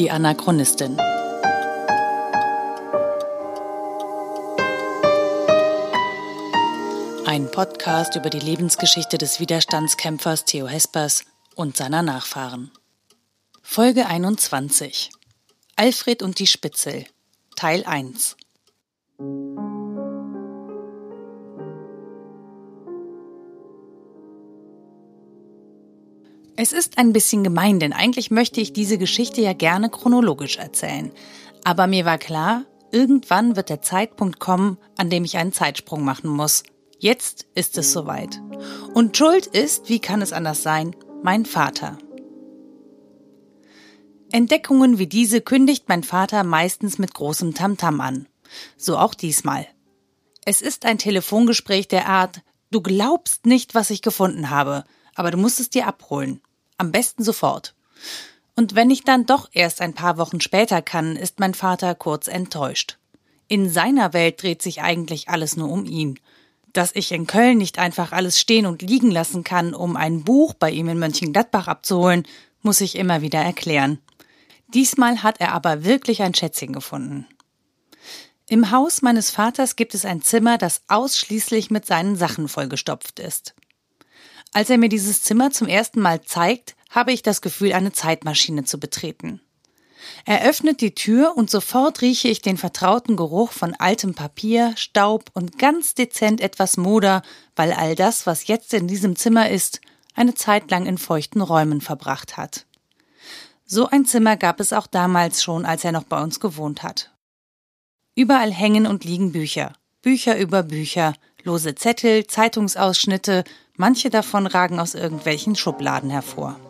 Die Anachronistin. Ein Podcast über die Lebensgeschichte des Widerstandskämpfers Theo Hespers und seiner Nachfahren. Folge 21. Alfred und die Spitzel. Teil 1. Es ist ein bisschen gemein, denn eigentlich möchte ich diese Geschichte ja gerne chronologisch erzählen. Aber mir war klar, irgendwann wird der Zeitpunkt kommen, an dem ich einen Zeitsprung machen muss. Jetzt ist es soweit. Und Schuld ist, wie kann es anders sein, mein Vater. Entdeckungen wie diese kündigt mein Vater meistens mit großem Tamtam an. So auch diesmal. Es ist ein Telefongespräch der Art, du glaubst nicht, was ich gefunden habe, aber du musst es dir abholen. Am besten sofort. Und wenn ich dann doch erst ein paar Wochen später kann, ist mein Vater kurz enttäuscht. In seiner Welt dreht sich eigentlich alles nur um ihn. Dass ich in Köln nicht einfach alles stehen und liegen lassen kann, um ein Buch bei ihm in Mönchengladbach abzuholen, muss ich immer wieder erklären. Diesmal hat er aber wirklich ein Schätzchen gefunden. Im Haus meines Vaters gibt es ein Zimmer, das ausschließlich mit seinen Sachen vollgestopft ist. Als er mir dieses Zimmer zum ersten Mal zeigt, habe ich das Gefühl, eine Zeitmaschine zu betreten. Er öffnet die Tür und sofort rieche ich den vertrauten Geruch von altem Papier, Staub und ganz dezent etwas Moder, weil all das, was jetzt in diesem Zimmer ist, eine Zeit lang in feuchten Räumen verbracht hat. So ein Zimmer gab es auch damals schon, als er noch bei uns gewohnt hat. Überall hängen und liegen Bücher, Bücher über Bücher, lose Zettel, Zeitungsausschnitte, Manche davon ragen aus irgendwelchen Schubladen hervor.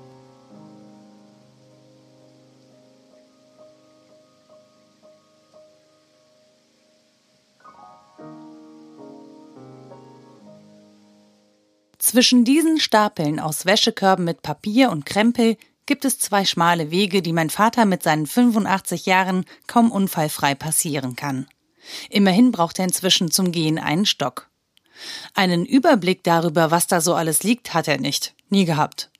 Zwischen diesen Stapeln aus Wäschekörben mit Papier und Krempel gibt es zwei schmale Wege, die mein Vater mit seinen 85 Jahren kaum unfallfrei passieren kann. Immerhin braucht er inzwischen zum Gehen einen Stock. Einen Überblick darüber, was da so alles liegt, hat er nicht. Nie gehabt.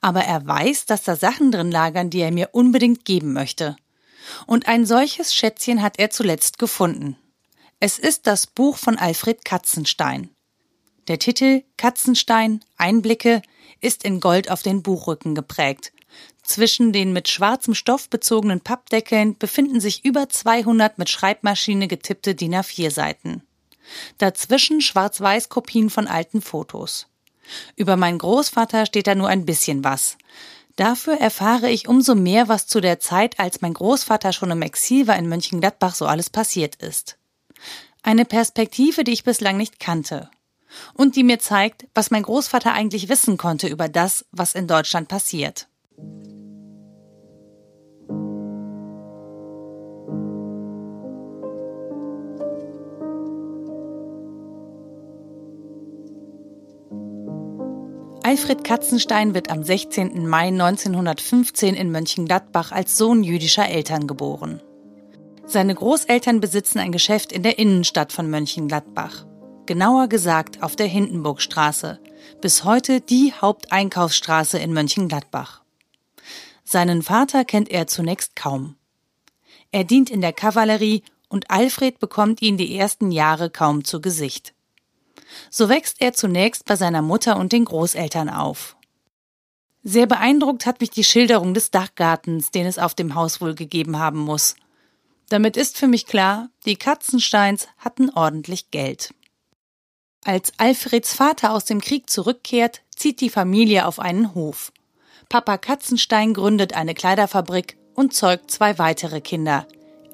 Aber er weiß, dass da Sachen drin lagern, die er mir unbedingt geben möchte. Und ein solches Schätzchen hat er zuletzt gefunden. Es ist das Buch von Alfred Katzenstein. Der Titel Katzenstein Einblicke ist in Gold auf den Buchrücken geprägt. Zwischen den mit schwarzem Stoff bezogenen Pappdeckeln befinden sich über 200 mit Schreibmaschine getippte DIN A4 Seiten. Dazwischen Schwarz-Weiß-Kopien von alten Fotos. Über meinen Großvater steht da nur ein bisschen was. Dafür erfahre ich umso mehr, was zu der Zeit, als mein Großvater schon im Exil war in Mönchengladbach, so alles passiert ist. Eine Perspektive, die ich bislang nicht kannte. Und die mir zeigt, was mein Großvater eigentlich wissen konnte über das, was in Deutschland passiert. Alfred Katzenstein wird am 16. Mai 1915 in Mönchengladbach als Sohn jüdischer Eltern geboren. Seine Großeltern besitzen ein Geschäft in der Innenstadt von Mönchengladbach. Genauer gesagt auf der Hindenburgstraße, bis heute die Haupteinkaufsstraße in Mönchengladbach. Seinen Vater kennt er zunächst kaum. Er dient in der Kavallerie und Alfred bekommt ihn die ersten Jahre kaum zu Gesicht. So wächst er zunächst bei seiner Mutter und den Großeltern auf. Sehr beeindruckt hat mich die Schilderung des Dachgartens, den es auf dem Haus wohl gegeben haben muss. Damit ist für mich klar, die Katzensteins hatten ordentlich Geld. Als Alfreds Vater aus dem Krieg zurückkehrt, zieht die Familie auf einen Hof. Papa Katzenstein gründet eine Kleiderfabrik und zeugt zwei weitere Kinder,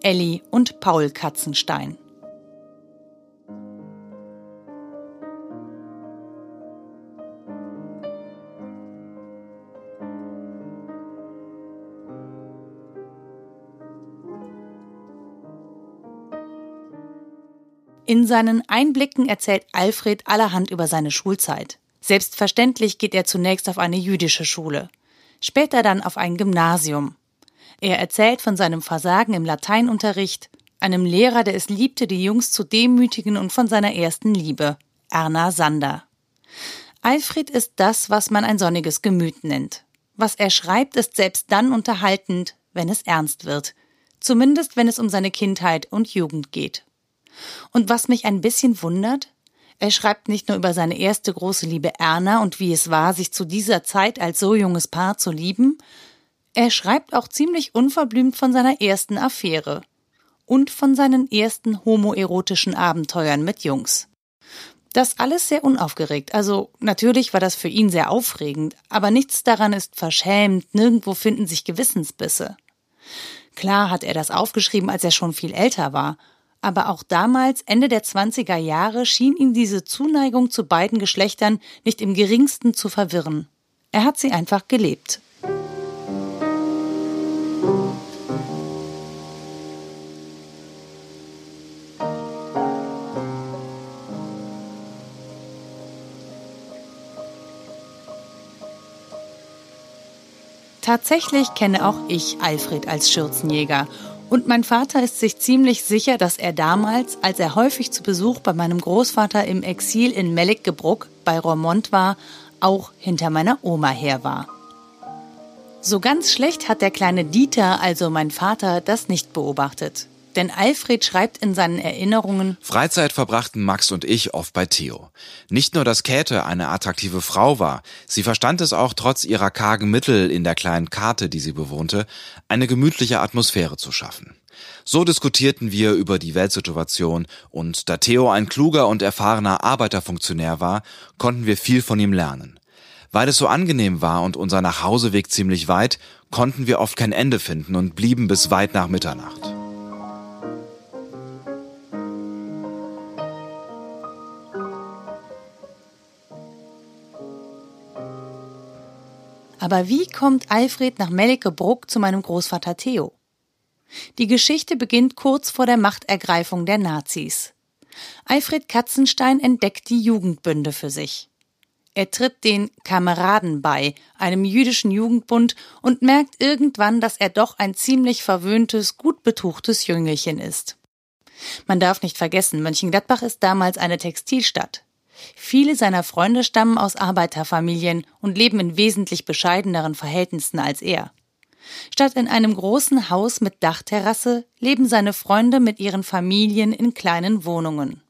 Elli und Paul Katzenstein. In seinen Einblicken erzählt Alfred allerhand über seine Schulzeit. Selbstverständlich geht er zunächst auf eine jüdische Schule, später dann auf ein Gymnasium. Er erzählt von seinem Versagen im Lateinunterricht, einem Lehrer, der es liebte, die Jungs zu demütigen und von seiner ersten Liebe, Erna Sander. Alfred ist das, was man ein sonniges Gemüt nennt. Was er schreibt, ist selbst dann unterhaltend, wenn es ernst wird. Zumindest wenn es um seine Kindheit und Jugend geht. Und was mich ein bisschen wundert, er schreibt nicht nur über seine erste große Liebe Erna und wie es war, sich zu dieser Zeit als so junges Paar zu lieben, er schreibt auch ziemlich unverblümt von seiner ersten Affäre und von seinen ersten homoerotischen Abenteuern mit Jungs. Das alles sehr unaufgeregt. Also natürlich war das für ihn sehr aufregend, aber nichts daran ist verschämt, nirgendwo finden sich Gewissensbisse. Klar hat er das aufgeschrieben, als er schon viel älter war, aber auch damals, Ende der 20er Jahre, schien ihn diese Zuneigung zu beiden Geschlechtern nicht im geringsten zu verwirren. Er hat sie einfach gelebt. Tatsächlich kenne auch ich Alfred als Schürzenjäger und mein Vater ist sich ziemlich sicher, dass er damals, als er häufig zu Besuch bei meinem Großvater im Exil in Melikgebruck bei Romont war, auch hinter meiner Oma her war. So ganz schlecht hat der kleine Dieter, also mein Vater, das nicht beobachtet. Denn Alfred schreibt in seinen Erinnerungen Freizeit verbrachten Max und ich oft bei Theo. Nicht nur, dass Käthe eine attraktive Frau war, sie verstand es auch trotz ihrer kargen Mittel in der kleinen Karte, die sie bewohnte, eine gemütliche Atmosphäre zu schaffen. So diskutierten wir über die Weltsituation und da Theo ein kluger und erfahrener Arbeiterfunktionär war, konnten wir viel von ihm lernen. Weil es so angenehm war und unser Nachhauseweg ziemlich weit, konnten wir oft kein Ende finden und blieben bis weit nach Mitternacht. Aber wie kommt Alfred nach Mellikebruck zu meinem Großvater Theo? Die Geschichte beginnt kurz vor der Machtergreifung der Nazis. Alfred Katzenstein entdeckt die Jugendbünde für sich. Er tritt den Kameraden bei, einem jüdischen Jugendbund, und merkt irgendwann, dass er doch ein ziemlich verwöhntes, gut betuchtes Jüngelchen ist. Man darf nicht vergessen, Mönchengladbach ist damals eine Textilstadt. Viele seiner Freunde stammen aus Arbeiterfamilien und leben in wesentlich bescheideneren Verhältnissen als er. Statt in einem großen Haus mit Dachterrasse leben seine Freunde mit ihren Familien in kleinen Wohnungen.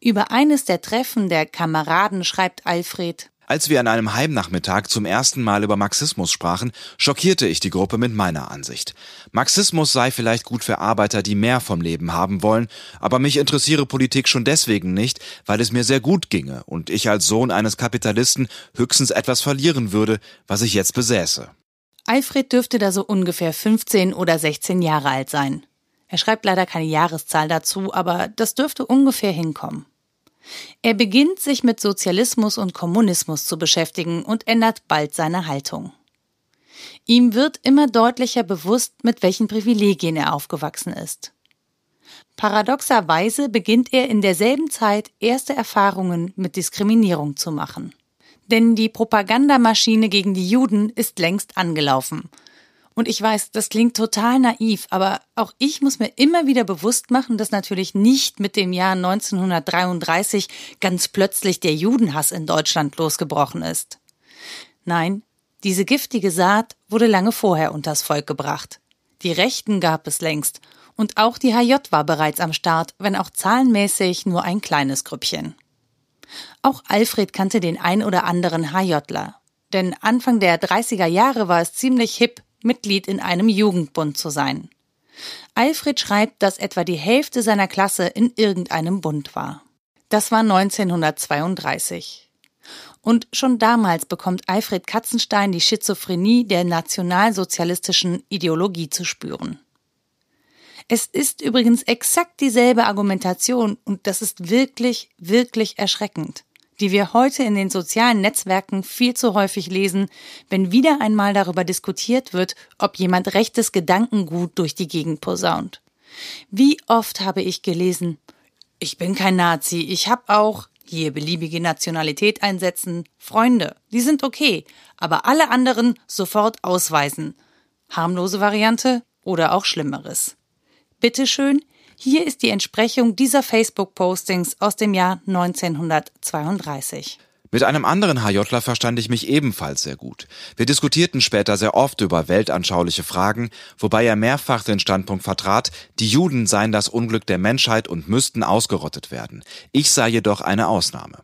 Über eines der Treffen der Kameraden schreibt Alfred als wir an einem Heimnachmittag zum ersten Mal über Marxismus sprachen, schockierte ich die Gruppe mit meiner Ansicht. Marxismus sei vielleicht gut für Arbeiter, die mehr vom Leben haben wollen, aber mich interessiere Politik schon deswegen nicht, weil es mir sehr gut ginge und ich als Sohn eines Kapitalisten höchstens etwas verlieren würde, was ich jetzt besäße. Alfred dürfte da so ungefähr 15 oder 16 Jahre alt sein. Er schreibt leider keine Jahreszahl dazu, aber das dürfte ungefähr hinkommen. Er beginnt sich mit Sozialismus und Kommunismus zu beschäftigen und ändert bald seine Haltung. Ihm wird immer deutlicher bewusst, mit welchen Privilegien er aufgewachsen ist. Paradoxerweise beginnt er in derselben Zeit erste Erfahrungen mit Diskriminierung zu machen. Denn die Propagandamaschine gegen die Juden ist längst angelaufen und ich weiß, das klingt total naiv, aber auch ich muss mir immer wieder bewusst machen, dass natürlich nicht mit dem Jahr 1933 ganz plötzlich der Judenhass in Deutschland losgebrochen ist. Nein, diese giftige Saat wurde lange vorher unters Volk gebracht. Die Rechten gab es längst und auch die HJ war bereits am Start, wenn auch zahlenmäßig nur ein kleines Grüppchen. Auch Alfred kannte den ein oder anderen HJler. Denn Anfang der 30er Jahre war es ziemlich hip, Mitglied in einem Jugendbund zu sein. Alfred schreibt, dass etwa die Hälfte seiner Klasse in irgendeinem Bund war. Das war 1932. Und schon damals bekommt Alfred Katzenstein die Schizophrenie der nationalsozialistischen Ideologie zu spüren. Es ist übrigens exakt dieselbe Argumentation und das ist wirklich, wirklich erschreckend die wir heute in den sozialen Netzwerken viel zu häufig lesen, wenn wieder einmal darüber diskutiert wird, ob jemand rechtes Gedankengut durch die Gegend posaunt. Wie oft habe ich gelesen, ich bin kein Nazi, ich habe auch, hier beliebige Nationalität einsetzen, Freunde, die sind okay, aber alle anderen sofort ausweisen. Harmlose Variante oder auch Schlimmeres. Bitteschön, hier ist die Entsprechung dieser Facebook-Postings aus dem Jahr 1932. Mit einem anderen HJler verstand ich mich ebenfalls sehr gut. Wir diskutierten später sehr oft über weltanschauliche Fragen, wobei er mehrfach den Standpunkt vertrat, die Juden seien das Unglück der Menschheit und müssten ausgerottet werden. Ich sei jedoch eine Ausnahme.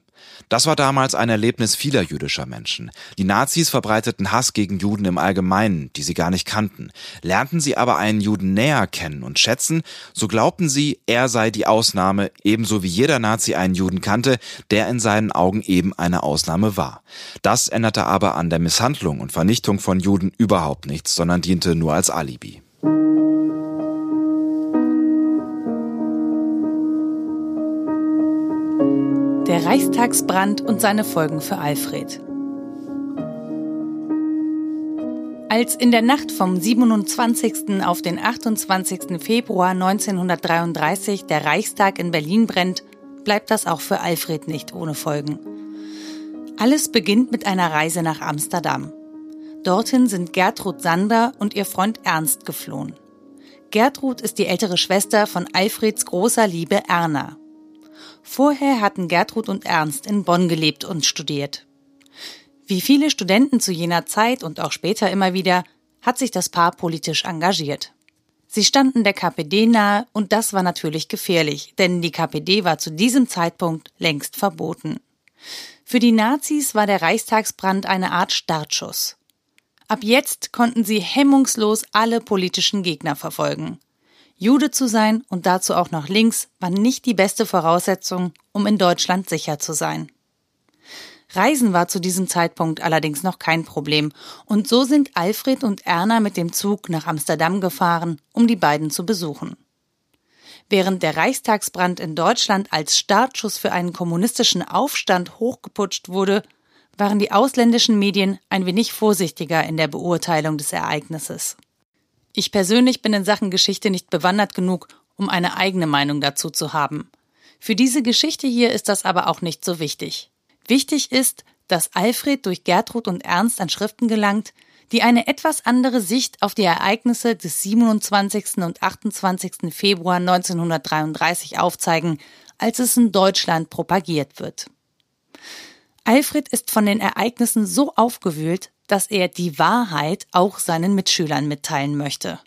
Das war damals ein Erlebnis vieler jüdischer Menschen. Die Nazis verbreiteten Hass gegen Juden im Allgemeinen, die sie gar nicht kannten. Lernten sie aber einen Juden näher kennen und schätzen, so glaubten sie, er sei die Ausnahme, ebenso wie jeder Nazi einen Juden kannte, der in seinen Augen eben eine Ausnahme war. Das änderte aber an der Misshandlung und Vernichtung von Juden überhaupt nichts, sondern diente nur als Alibi. Reichstagsbrand und seine Folgen für Alfred. Als in der Nacht vom 27. auf den 28. Februar 1933 der Reichstag in Berlin brennt, bleibt das auch für Alfred nicht ohne Folgen. Alles beginnt mit einer Reise nach Amsterdam. Dorthin sind Gertrud Sander und ihr Freund Ernst geflohen. Gertrud ist die ältere Schwester von Alfreds großer Liebe Erna. Vorher hatten Gertrud und Ernst in Bonn gelebt und studiert. Wie viele Studenten zu jener Zeit und auch später immer wieder, hat sich das Paar politisch engagiert. Sie standen der KPD nahe und das war natürlich gefährlich, denn die KPD war zu diesem Zeitpunkt längst verboten. Für die Nazis war der Reichstagsbrand eine Art Startschuss. Ab jetzt konnten sie hemmungslos alle politischen Gegner verfolgen. Jude zu sein und dazu auch noch links war nicht die beste Voraussetzung, um in Deutschland sicher zu sein. Reisen war zu diesem Zeitpunkt allerdings noch kein Problem, und so sind Alfred und Erna mit dem Zug nach Amsterdam gefahren, um die beiden zu besuchen. Während der Reichstagsbrand in Deutschland als Startschuss für einen kommunistischen Aufstand hochgeputscht wurde, waren die ausländischen Medien ein wenig vorsichtiger in der Beurteilung des Ereignisses. Ich persönlich bin in Sachen Geschichte nicht bewandert genug, um eine eigene Meinung dazu zu haben. Für diese Geschichte hier ist das aber auch nicht so wichtig. Wichtig ist, dass Alfred durch Gertrud und Ernst an Schriften gelangt, die eine etwas andere Sicht auf die Ereignisse des 27. und 28. Februar 1933 aufzeigen, als es in Deutschland propagiert wird. Alfred ist von den Ereignissen so aufgewühlt, dass er die Wahrheit auch seinen Mitschülern mitteilen möchte.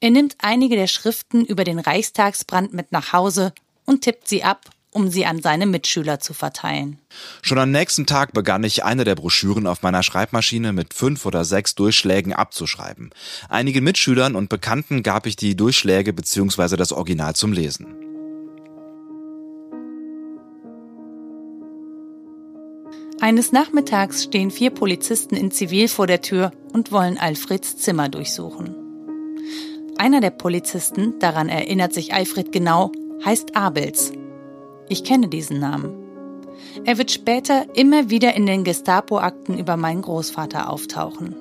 Er nimmt einige der Schriften über den Reichstagsbrand mit nach Hause und tippt sie ab, um sie an seine Mitschüler zu verteilen. Schon am nächsten Tag begann ich eine der Broschüren auf meiner Schreibmaschine mit fünf oder sechs Durchschlägen abzuschreiben. Einigen Mitschülern und Bekannten gab ich die Durchschläge bzw. das Original zum Lesen. Eines Nachmittags stehen vier Polizisten in Zivil vor der Tür und wollen Alfreds Zimmer durchsuchen. Einer der Polizisten, daran erinnert sich Alfred genau, heißt Abels. Ich kenne diesen Namen. Er wird später immer wieder in den Gestapo-Akten über meinen Großvater auftauchen.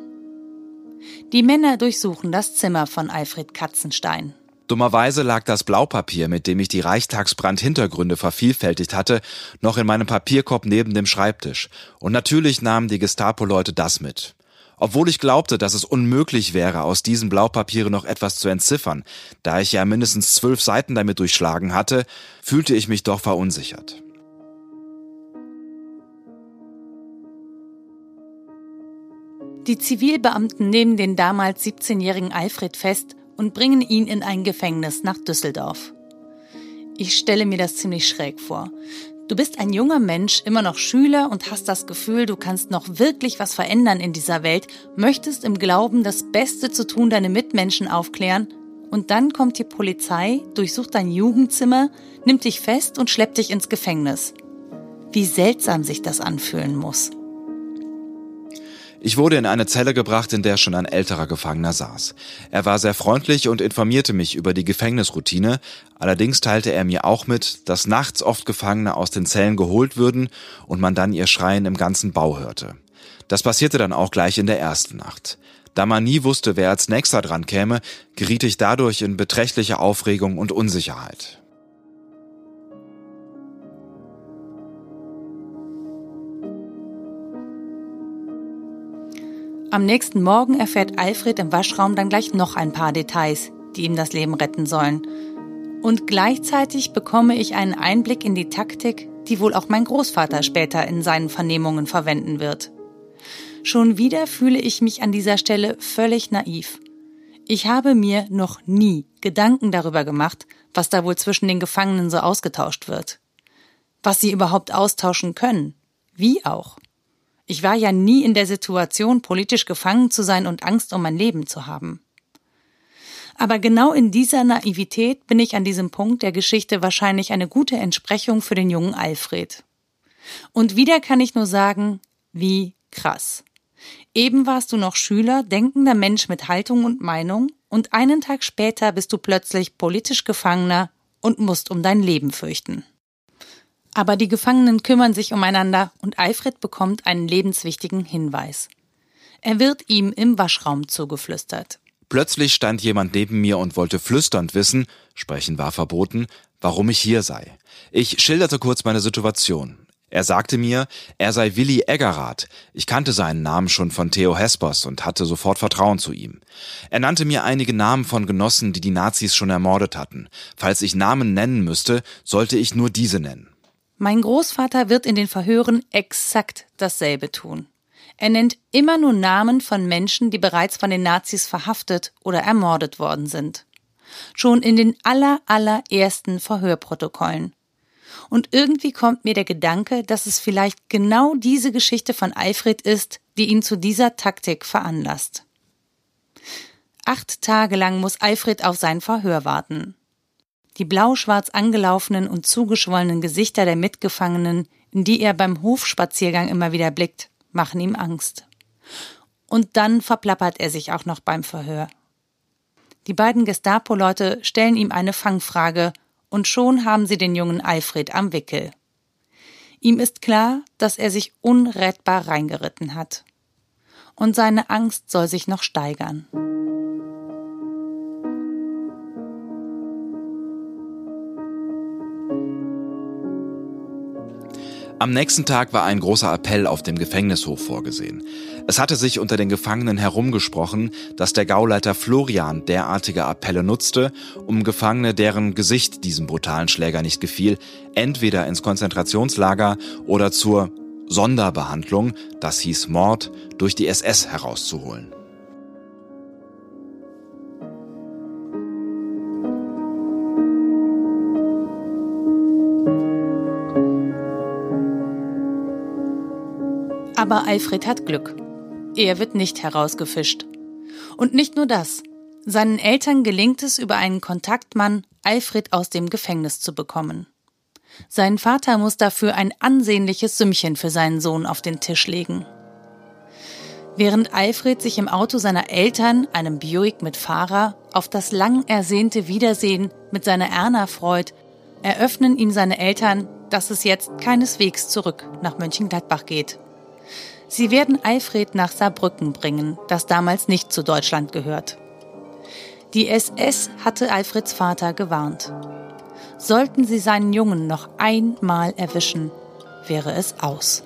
Die Männer durchsuchen das Zimmer von Alfred Katzenstein. Dummerweise lag das Blaupapier, mit dem ich die Reichstagsbrand-Hintergründe vervielfältigt hatte, noch in meinem Papierkorb neben dem Schreibtisch. Und natürlich nahmen die Gestapo-Leute das mit. Obwohl ich glaubte, dass es unmöglich wäre, aus diesen Blaupapieren noch etwas zu entziffern, da ich ja mindestens zwölf Seiten damit durchschlagen hatte, fühlte ich mich doch verunsichert. Die Zivilbeamten nehmen den damals 17-jährigen Alfred fest und bringen ihn in ein Gefängnis nach Düsseldorf. Ich stelle mir das ziemlich schräg vor. Du bist ein junger Mensch, immer noch Schüler und hast das Gefühl, du kannst noch wirklich was verändern in dieser Welt, möchtest im Glauben, das Beste zu tun, deine Mitmenschen aufklären, und dann kommt die Polizei, durchsucht dein Jugendzimmer, nimmt dich fest und schleppt dich ins Gefängnis. Wie seltsam sich das anfühlen muss. Ich wurde in eine Zelle gebracht, in der schon ein älterer Gefangener saß. Er war sehr freundlich und informierte mich über die Gefängnisroutine, allerdings teilte er mir auch mit, dass nachts oft Gefangene aus den Zellen geholt würden und man dann ihr Schreien im ganzen Bau hörte. Das passierte dann auch gleich in der ersten Nacht. Da man nie wusste, wer als nächster dran käme, geriet ich dadurch in beträchtliche Aufregung und Unsicherheit. Am nächsten Morgen erfährt Alfred im Waschraum dann gleich noch ein paar Details, die ihm das Leben retten sollen. Und gleichzeitig bekomme ich einen Einblick in die Taktik, die wohl auch mein Großvater später in seinen Vernehmungen verwenden wird. Schon wieder fühle ich mich an dieser Stelle völlig naiv. Ich habe mir noch nie Gedanken darüber gemacht, was da wohl zwischen den Gefangenen so ausgetauscht wird. Was sie überhaupt austauschen können. Wie auch. Ich war ja nie in der Situation, politisch gefangen zu sein und Angst um mein Leben zu haben. Aber genau in dieser Naivität bin ich an diesem Punkt der Geschichte wahrscheinlich eine gute Entsprechung für den jungen Alfred. Und wieder kann ich nur sagen, wie krass. Eben warst du noch Schüler, denkender Mensch mit Haltung und Meinung, und einen Tag später bist du plötzlich politisch Gefangener und musst um dein Leben fürchten. Aber die Gefangenen kümmern sich umeinander und Alfred bekommt einen lebenswichtigen Hinweis. Er wird ihm im Waschraum zugeflüstert. Plötzlich stand jemand neben mir und wollte flüsternd wissen, sprechen war verboten, warum ich hier sei. Ich schilderte kurz meine Situation. Er sagte mir, er sei Willi Eggerath. Ich kannte seinen Namen schon von Theo Hespers und hatte sofort Vertrauen zu ihm. Er nannte mir einige Namen von Genossen, die die Nazis schon ermordet hatten. Falls ich Namen nennen müsste, sollte ich nur diese nennen. Mein Großvater wird in den Verhören exakt dasselbe tun. Er nennt immer nur Namen von Menschen, die bereits von den Nazis verhaftet oder ermordet worden sind. Schon in den aller, allerersten Verhörprotokollen. Und irgendwie kommt mir der Gedanke, dass es vielleicht genau diese Geschichte von Alfred ist, die ihn zu dieser Taktik veranlasst. Acht Tage lang muss Alfred auf sein Verhör warten. Die blau-schwarz angelaufenen und zugeschwollenen Gesichter der Mitgefangenen, in die er beim Hofspaziergang immer wieder blickt, machen ihm Angst. Und dann verplappert er sich auch noch beim Verhör. Die beiden Gestapo-Leute stellen ihm eine Fangfrage und schon haben sie den jungen Alfred am Wickel. Ihm ist klar, dass er sich unrettbar reingeritten hat. Und seine Angst soll sich noch steigern. Am nächsten Tag war ein großer Appell auf dem Gefängnishof vorgesehen. Es hatte sich unter den Gefangenen herumgesprochen, dass der Gauleiter Florian derartige Appelle nutzte, um Gefangene, deren Gesicht diesem brutalen Schläger nicht gefiel, entweder ins Konzentrationslager oder zur Sonderbehandlung, das hieß Mord, durch die SS herauszuholen. Aber Alfred hat Glück. Er wird nicht herausgefischt. Und nicht nur das. Seinen Eltern gelingt es über einen Kontaktmann, Alfred aus dem Gefängnis zu bekommen. Sein Vater muss dafür ein ansehnliches Sümmchen für seinen Sohn auf den Tisch legen. Während Alfred sich im Auto seiner Eltern, einem Buick mit Fahrer, auf das lang ersehnte Wiedersehen mit seiner Erna freut, eröffnen ihm seine Eltern, dass es jetzt keineswegs zurück nach Mönchengladbach geht. Sie werden Alfred nach Saarbrücken bringen, das damals nicht zu Deutschland gehört. Die SS hatte Alfreds Vater gewarnt. Sollten sie seinen Jungen noch einmal erwischen, wäre es aus.